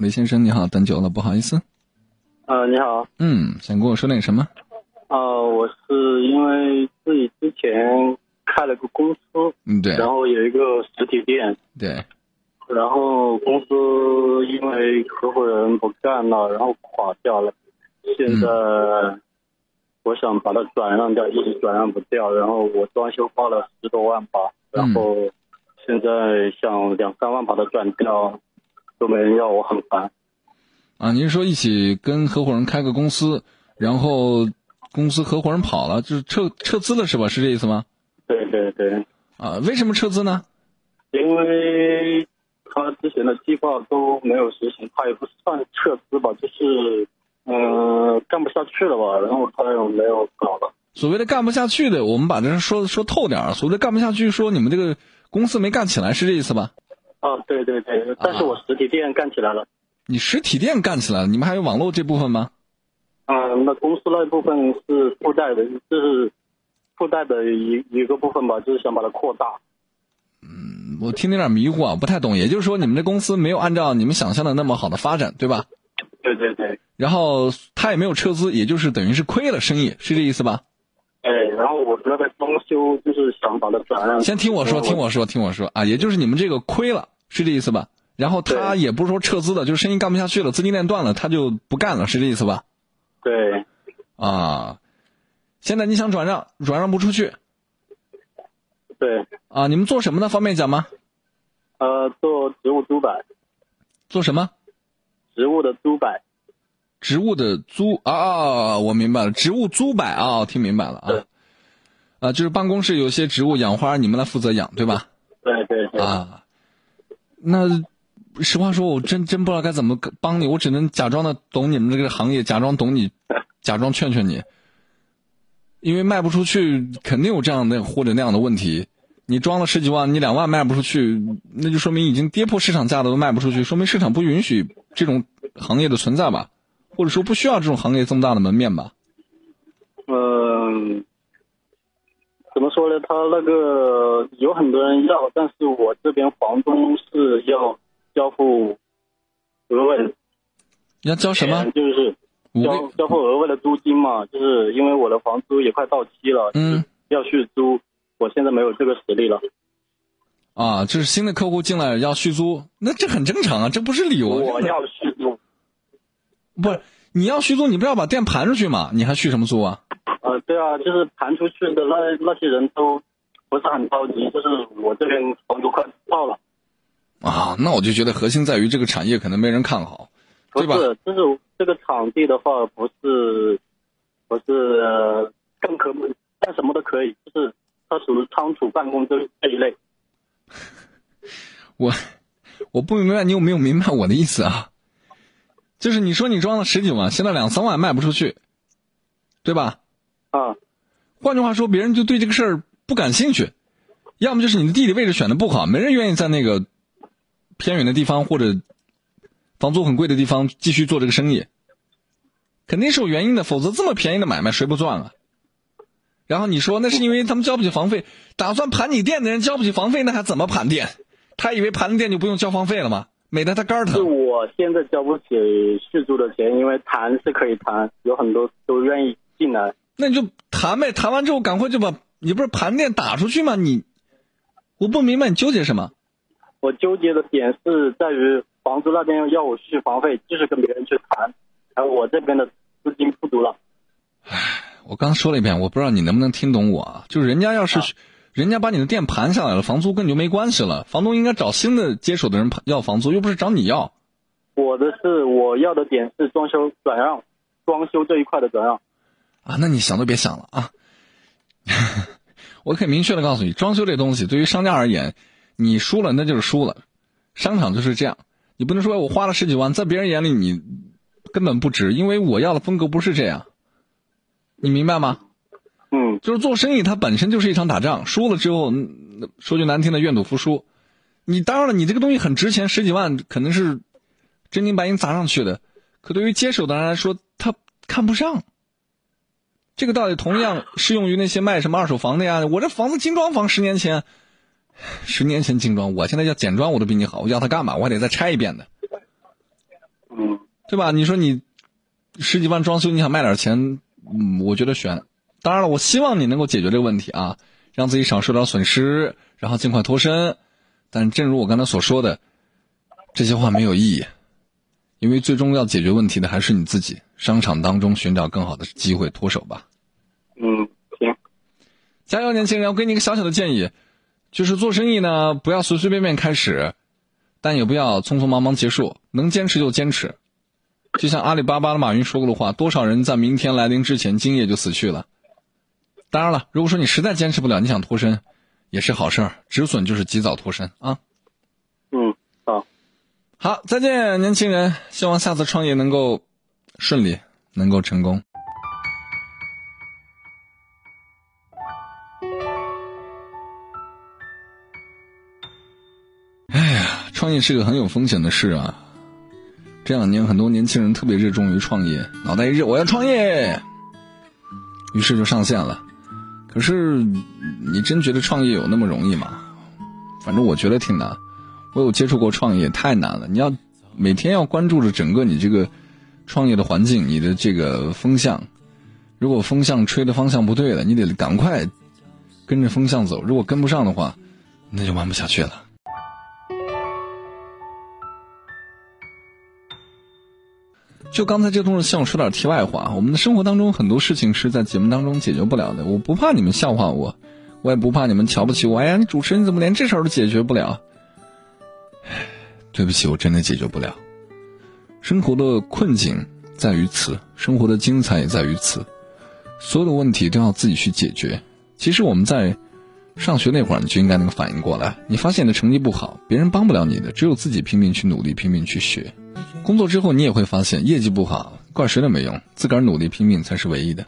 韦先生你好，等久了，不好意思。呃，你好。嗯，想跟我说点什么？呃，我是因为自己之前开了个公司，嗯，对，然后有一个实体店，对，然后公司因为合伙人不干了，然后垮掉了。现在我想把它转让掉，一直转让不掉。然后我装修花了十多万吧，然后现在想两三万把它转掉，都没人要，我很烦。啊，您说一起跟合伙人开个公司，然后公司合伙人跑了，就是撤撤资了是吧？是这意思吗？对对对。啊，为什么撤资呢？因为他之前的计划都没有实行，他也不算撤资吧，就是嗯干不下去了吧，然后他又没有搞了。所谓的干不下去的，我们把这说说透点儿。所谓的干不下去，说你们这个公司没干起来，是这意思吧？啊，对对对，但是我实体店干起来了。你实体店干起来了，你们还有网络这部分吗？啊，那公司那部分是附带的，就是附带的一一个部分吧，就是想把它扩大。嗯，我听得有点迷糊啊，不太懂。也就是说，你们这公司没有按照你们想象的那么好的发展，对吧？对对对。然后他也没有撤资，也就是等于是亏了生意，是这意思吧？哎，然后我那个装修就是想把它转让。先听我说，听我说，听我说啊，也就是你们这个亏了，是这意思吧？然后他也不是说撤资的，就是生意干不下去了，资金链断了，他就不干了，是这意思吧？对。啊，现在你想转让，转让不出去。对。啊，你们做什么的？方便讲吗？呃，做植物租摆。做什么？植物的租摆。植物的租啊，我明白了，植物租摆啊，听明白了啊。啊，就是办公室有些植物养花，你们来负责养，对吧？对对对。啊。那，实话说，我真真不知道该怎么帮你，我只能假装的懂你们这个行业，假装懂你，假装劝劝你。因为卖不出去，肯定有这样的或者那样的问题。你装了十几万，你两万卖不出去，那就说明已经跌破市场价的都卖不出去，说明市场不允许这种行业的存在吧？或者说不需要这种行业这么大的门面吧？嗯。怎么说呢？他那个有很多人要，但是我这边房东是要交付额外的，要交什么？就是交交付额外的租金嘛。就是因为我的房租也快到期了，嗯，要续租，我现在没有这个实力了。啊，就是新的客户进来要续租，那这很正常啊，这不是理由。我要续租，不是你要续租，你不要把店盘出去嘛？你还续什么租啊？呃，对啊，就是盘出去的那那些人都不是很着急，就是我这边房租快到了。啊，那我就觉得核心在于这个产业可能没人看好，对吧？不是，就是这个场地的话，不是不是更可干什么都可以，就是它属于仓储办公这这一类。我我不明白你有没有明白我的意思啊？就是你说你装了十几万，现在两三万卖不出去，对吧？啊，换句话说，别人就对这个事儿不感兴趣，要么就是你的地理位置选的不好，没人愿意在那个偏远的地方或者房租很贵的地方继续做这个生意，肯定是有原因的，否则这么便宜的买卖谁不赚啊？然后你说那是因为他们交不起房费，打算盘你店的人交不起房费，那还怎么盘店？他以为盘店就不用交房费了吗？美得他肝疼。是我现在交不起续租的钱，因为谈是可以谈，有很多都愿意进来。那你就谈呗，谈完之后赶快就把你不是盘店打出去吗？你，我不明白你纠结什么。我纠结的点是在于房租那边要我续房费，就是跟别人去谈，而我这边的资金不足了。唉，我刚说了一遍，我不知道你能不能听懂我啊？就是人家要是，人家把你的店盘下来了，房租跟你就没关系了。房东应该找新的接手的人要房租，又不是找你要。我的是我要的点是装修转让，装修这一块的转让。啊，那你想都别想了啊！我可以明确的告诉你，装修这东西对于商家而言，你输了那就是输了。商场就是这样，你不能说我花了十几万，在别人眼里你根本不值，因为我要的风格不是这样。你明白吗？嗯，就是做生意，它本身就是一场打仗，输了之后，说句难听的，愿赌服输。你当然了，你这个东西很值钱，十几万可能是真金白银砸上去的，可对于接手的人来说，他看不上。这个道理同样适用于那些卖什么二手房的呀。我这房子精装房，十年前，十年前精装，我现在要简装，我都比你好。我要它干嘛？我还得再拆一遍呢。对吧？你说你十几万装修，你想卖点钱，嗯，我觉得悬。当然了，我希望你能够解决这个问题啊，让自己少受点损失，然后尽快脱身。但正如我刚才所说的，这些话没有意义，因为最终要解决问题的还是你自己。商场当中寻找更好的机会，脱手吧。嗯，行，加油，年轻人！我给你一个小小的建议，就是做生意呢，不要随随便便开始，但也不要匆匆忙忙结束。能坚持就坚持。就像阿里巴巴的马云说过的话：“多少人在明天来临之前，今夜就死去了。”当然了，如果说你实在坚持不了，你想脱身，也是好事儿。止损就是及早脱身啊。嗯，好，好，再见，年轻人！希望下次创业能够顺利，能够成功。哎呀，创业是个很有风险的事啊。这两年很多年轻人特别热衷于创业，脑袋一热，我要创业，于是就上线了。可是，你真觉得创业有那么容易吗？反正我觉得挺难。我有接触过创业，太难了。你要每天要关注着整个你这个创业的环境，你的这个风向。如果风向吹的方向不对了，你得赶快跟着风向走。如果跟不上的话，那就玩不下去了。就刚才这东西，向我说点题外话。我们的生活当中很多事情是在节目当中解决不了的。我不怕你们笑话我，我也不怕你们瞧不起我。哎呀，你主持人怎么连这事儿都解决不了？对不起，我真的解决不了。生活的困境在于此，生活的精彩也在于此。所有的问题都要自己去解决。其实我们在上学那会儿，你就应该能够反应过来。你发现你的成绩不好，别人帮不了你的，只有自己拼命去努力，拼命去学。工作之后，你也会发现业绩不好，怪谁都没用，自个儿努力拼命才是唯一的。